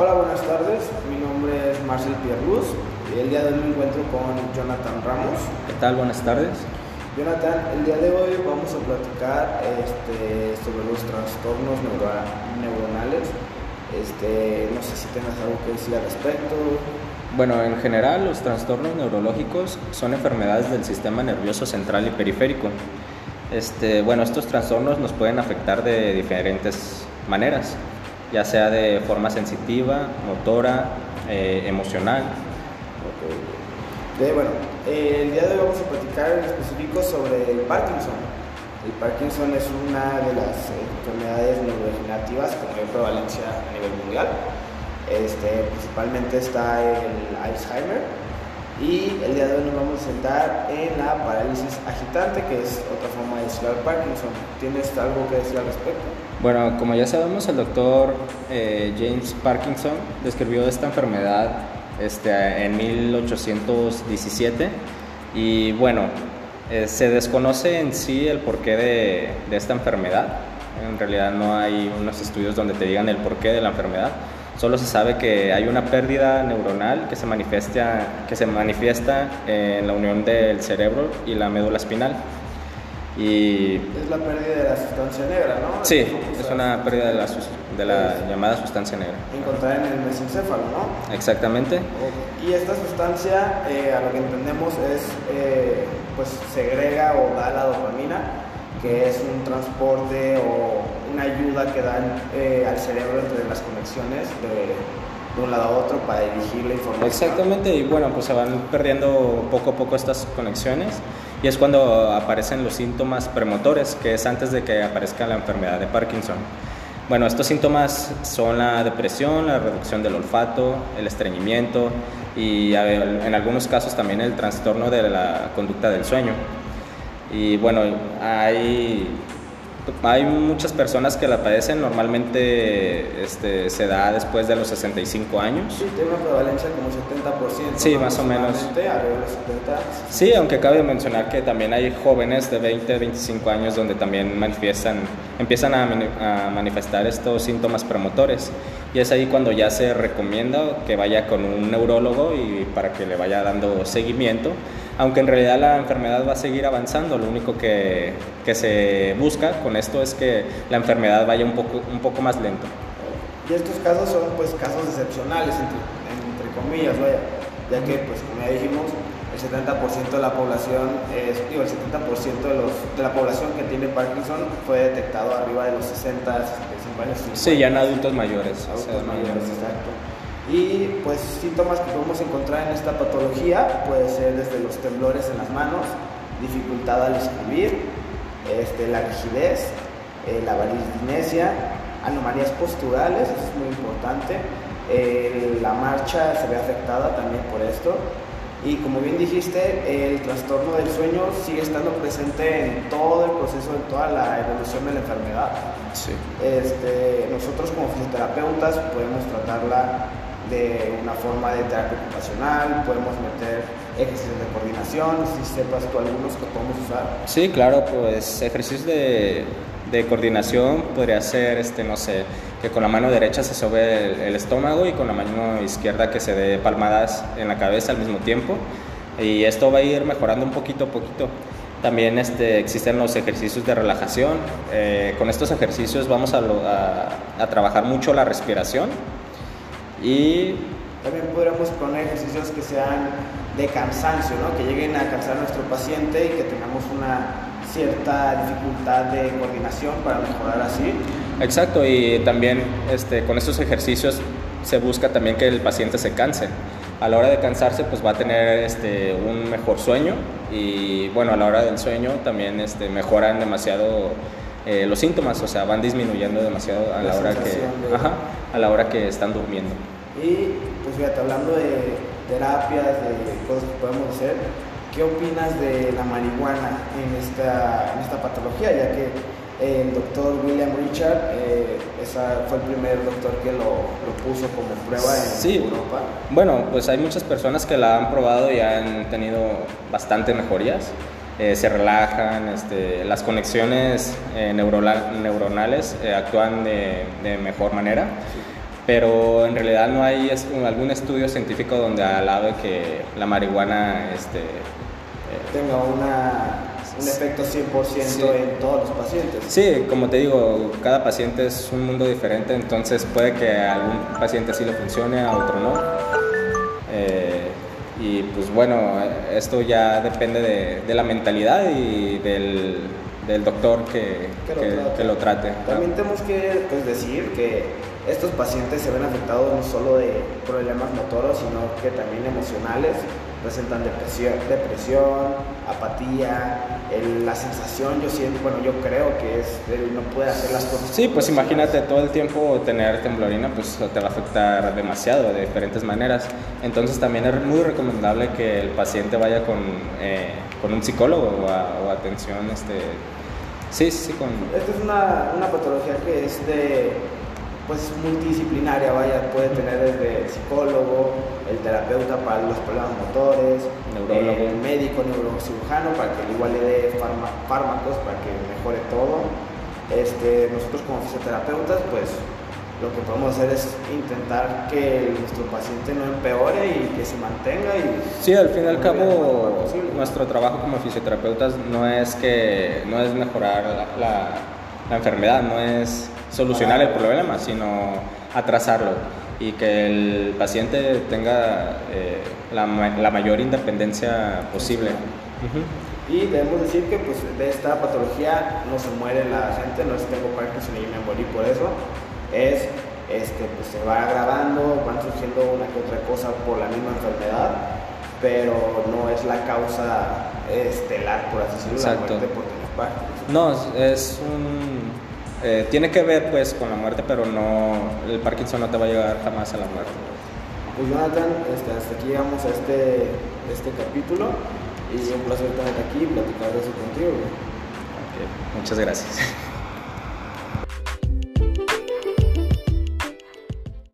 Hola, buenas tardes. Mi nombre es Marcel Pierluz y el día de hoy me encuentro con Jonathan Ramos. ¿Qué tal? Buenas tardes. Jonathan, el día de hoy vamos a platicar este, sobre los trastornos neuro- neuronales. Este, no sé si tengas algo que decir al respecto. Bueno, en general los trastornos neurológicos son enfermedades del sistema nervioso central y periférico. Este, bueno, estos trastornos nos pueden afectar de diferentes maneras, ya sea de forma sensitiva, motora, eh, emocional. Ok. De, bueno, eh, el día de hoy vamos a platicar en específico sobre el Parkinson. El Parkinson es una de las eh, enfermedades neurodegenerativas con mayor prevalencia a nivel mundial. Este, principalmente está el Alzheimer. Y el día de hoy nos vamos a sentar en la parálisis agitante, que es otra forma de al Parkinson. ¿Tienes algo que decir al respecto? Bueno, como ya sabemos, el doctor eh, James Parkinson describió esta enfermedad este, en 1817 y bueno, eh, se desconoce en sí el porqué de, de esta enfermedad. En realidad no hay unos estudios donde te digan el porqué de la enfermedad. Solo se sabe que hay una pérdida neuronal que se manifiesta, que se manifiesta en la unión del cerebro y la médula espinal. Y Es la pérdida de la sustancia negra, ¿no? Sí, es una pérdida de la, sus- de la llamada sustancia negra. Encontrada en el mesencéfalo, ¿no? Exactamente. Y esta sustancia, eh, a lo que entendemos, es, eh, pues segrega o da la dopamina, que es un transporte o una ayuda que dan eh, al cerebro entre las conexiones de, un lado a otro para dirigir la información. Exactamente, y bueno, pues se van perdiendo poco a poco estas conexiones y es cuando aparecen los síntomas premotores, que es antes de que aparezca la enfermedad de Parkinson. Bueno, estos síntomas son la depresión, la reducción del olfato, el estreñimiento y en algunos casos también el trastorno de la conducta del sueño. Y bueno, hay, hay muchas personas que la padecen, normalmente este, se da después de los 65 años. Sí, tiene una prevalencia como 70%. Sí, más o menos. Aproximadamente, Alrededor de los 70. Sí, aunque cabe mencionar que también hay jóvenes de 20, 25 años donde también manifiestan, empiezan a, a manifestar estos síntomas promotores. Y es ahí cuando ya se recomienda que vaya con un neurólogo y para que le vaya dando seguimiento. Aunque en realidad la enfermedad va a seguir avanzando, lo único que, que se busca con esto es que la enfermedad vaya un poco, un poco más lento. Y estos casos son pues casos excepcionales, entre, entre comillas, vaya, ya que pues como ya dijimos, el 70% de la población, es, digo, el 70% de, los, de la población que tiene Parkinson fue detectado arriba de los 60, 65 años. Sí, ya en adultos mayores. o sea, Adultos mayores, exacto. Y pues síntomas que podemos encontrar en esta patología puede ser desde los temblores en las manos, dificultad al escribir, este, la rigidez, eh, la varidinesia, anomalías posturales, eso es muy importante, eh, la marcha se ve afectada también por esto. Y como bien dijiste, el trastorno del sueño sigue estando presente en todo el proceso, en toda la evolución de la enfermedad. Sí. Este, nosotros como fisioterapeutas podemos tratarla de una forma de terapia ocupacional, podemos meter ejercicios de coordinación, si sepas tú algunos que podemos usar. Sí, claro, pues ejercicios de, de coordinación podría ser, este, no sé, que con la mano derecha se sobe el, el estómago y con la mano izquierda que se dé palmadas en la cabeza al mismo tiempo. Y esto va a ir mejorando un poquito a poquito. También este, existen los ejercicios de relajación. Eh, con estos ejercicios vamos a, a- a trabajar mucho la respiración y También podríamos poner ejercicios que sean de cansancio, ¿no? que lleguen a cansar a nuestro paciente y que tengamos una cierta dificultad de coordinación para mejorar así. Exacto, y también este, con estos ejercicios se busca también que el paciente se canse. A la hora de cansarse, pues va a tener este, un mejor sueño y bueno, a la hora del sueño también este, mejoran demasiado eh, los síntomas, o sea, van disminuyendo demasiado a La la, hora que, de- ajá, a la hora que están durmiendo. Y pues fíjate, hablando de terapias, de cosas que podemos hacer, ¿qué opinas de la marihuana en esta, en esta patología? Ya que el doctor William Richard eh, esa fue el primer doctor que lo, lo puso como prueba en Sí. Europa. Bueno, pues hay muchas personas que la han probado y han tenido bastante mejorías. Eh, se relajan, este, las conexiones eh, neuronal- neuronales eh, actúan de, de mejor manera. pero en realidad no hay algún estudio científico donde de que la marihuana este, tenga una, un efecto 100% en todos los pacientes. Sí, como te digo, cada paciente es un mundo diferente, entonces puede que a algún paciente sí le funcione, a otro no. Y pues bueno, esto ya depende de, la mentalidad y del, doctor que, que, lo, trate. También tenemos que pues, decir que estos pacientes se ven afectados no solo de problemas motoros, sino que también emocionales, presentan depresión, depresión apatía, la sensación, yo siento, bueno, yo creo que es, él no puede hacer las cosas. Sí, pues imagínate todo el tiempo tener temblorina, pues te va a afectar demasiado de diferentes maneras. Entonces también es muy recomendable que el paciente vaya con, eh, con un psicólogo o, atención, este, sí, sí, con... Esta es una, una patología que es de pues multidisciplinaria, vaya, puede tener desde el psicólogo, el terapeuta para los problemas motores, el médico neurocirujano para que igual le dé fármacos para que mejore todo. Este, nosotros como fisioterapeutas, pues lo que podemos hacer es intentar que nuestro paciente no empeore y que se mantenga. Y sí, al fin y al cabo, nuestro trabajo como fisioterapeutas no es que no es mejorar la, la enfermedad, no es solucionar el problema, sino atrasarlo y que el paciente tenga eh, la, la, mayor independencia posible. Y debemos decir que pues, de esta patología no se muere la gente, no es tengo Parkinson y me morí por eso, es este, pues, se va agravando, van surgiendo una que otra cosa por la misma enfermedad, pero no es la causa estelar, por así decirlo, la muerte por tener Parkinson. No, es un eh, tiene que ver pues con la muerte, pero no, el Parkinson no te va a llevar jamás a la muerte. Pues Jonathan, este, hasta aquí llegamos a este, este capítulo y un placer estar aquí y platicar de eso contigo. muchas gracias.